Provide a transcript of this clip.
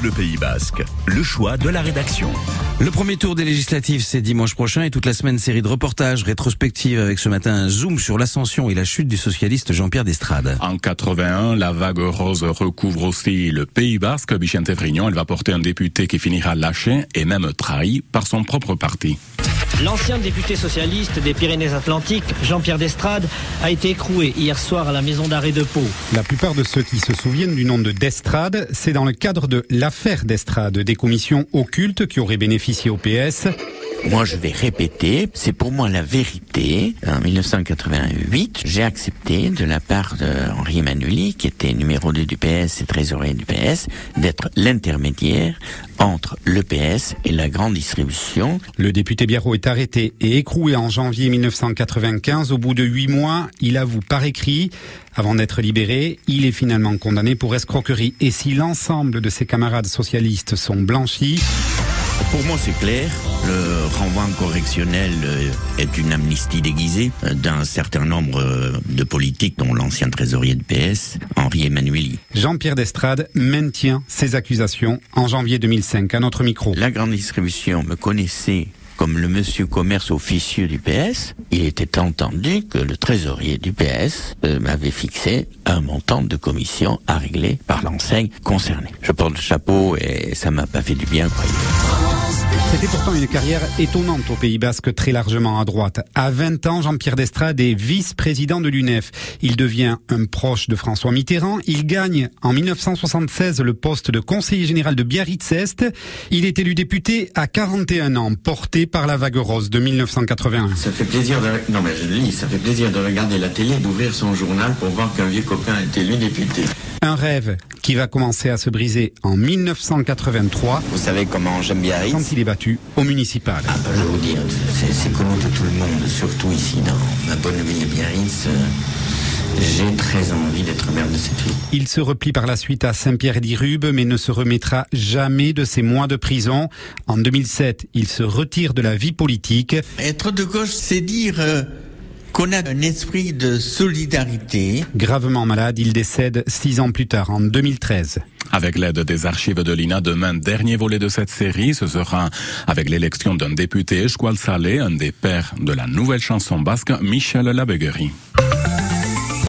Bleu Pays Basque, le choix de la rédaction. Le premier tour des législatives, c'est dimanche prochain et toute la semaine, série de reportages rétrospectives avec ce matin un zoom sur l'ascension et la chute du socialiste Jean-Pierre Destrade. En 81, la vague rose recouvre aussi le Pays Basque. Bichente Frignon, elle va porter un député qui finira lâché et même trahi par son propre parti. L'ancien député socialiste des Pyrénées-Atlantiques, Jean-Pierre Destrade, a été écroué hier soir à la maison d'arrêt de Pau. La plupart de ceux qui se souviennent du nom de Destrade, c'est dans le cadre de l'affaire Destrade, des commissions occultes qui auraient bénéficié au PS. Moi, je vais répéter, c'est pour moi la vérité. En 1988, j'ai accepté de la part d'Henri Emmanueli, qui était numéro 2 du PS et trésorier du PS, d'être l'intermédiaire entre le PS et la grande distribution. Le député Biarro est arrêté et écroué en janvier 1995. Au bout de huit mois, il avoue par écrit. Avant d'être libéré, il est finalement condamné pour escroquerie. Et si l'ensemble de ses camarades socialistes sont blanchis, pour moi, c'est clair. Le renvoi correctionnel euh, est une amnistie déguisée euh, d'un certain nombre euh, de politiques, dont l'ancien trésorier de PS, Henri Emmanueli. Jean-Pierre Destrade maintient ses accusations en janvier 2005 à notre micro. La grande distribution me connaissait comme le monsieur commerce officieux du PS, il était entendu que le trésorier du PS m'avait fixé un montant de commission à régler par l'enseigne concernée. Je porte le chapeau et ça m'a pas fait du bien, croyez. C'était pourtant une carrière étonnante au Pays Basque, très largement à droite. À 20 ans, Jean-Pierre Destrade est vice-président de l'UNEF. Il devient un proche de François Mitterrand. Il gagne en 1976 le poste de conseiller général de Biarritz-Est. Il est élu député à 41 ans, porté par la vague rose de 1981. Ça fait plaisir de, non mais je lis, ça fait plaisir de regarder la télé, d'ouvrir son journal pour voir qu'un vieux copain est élu député. Un rêve qui va commencer à se briser en 1983. Vous savez comment j'aime Biarritz Quand il est battu au municipal. Ah ben, je vais vous dire, c'est connu de tout le monde, surtout ici dans ma bonne ville de Biarritz. J'ai très envie d'être maire de cette ville. Il se replie par la suite à Saint-Pierre-d'Irube, mais ne se remettra jamais de ses mois de prison. En 2007, il se retire de la vie politique. Être de gauche, c'est dire... Euh, qu'on a un esprit de solidarité. Gravement malade, il décède six ans plus tard, en 2013. Avec l'aide des archives de l'INA, demain, dernier volet de cette série, ce sera avec l'élection d'un député, Esqual Salé, un des pères de la nouvelle chanson basque, Michel Labeguerie.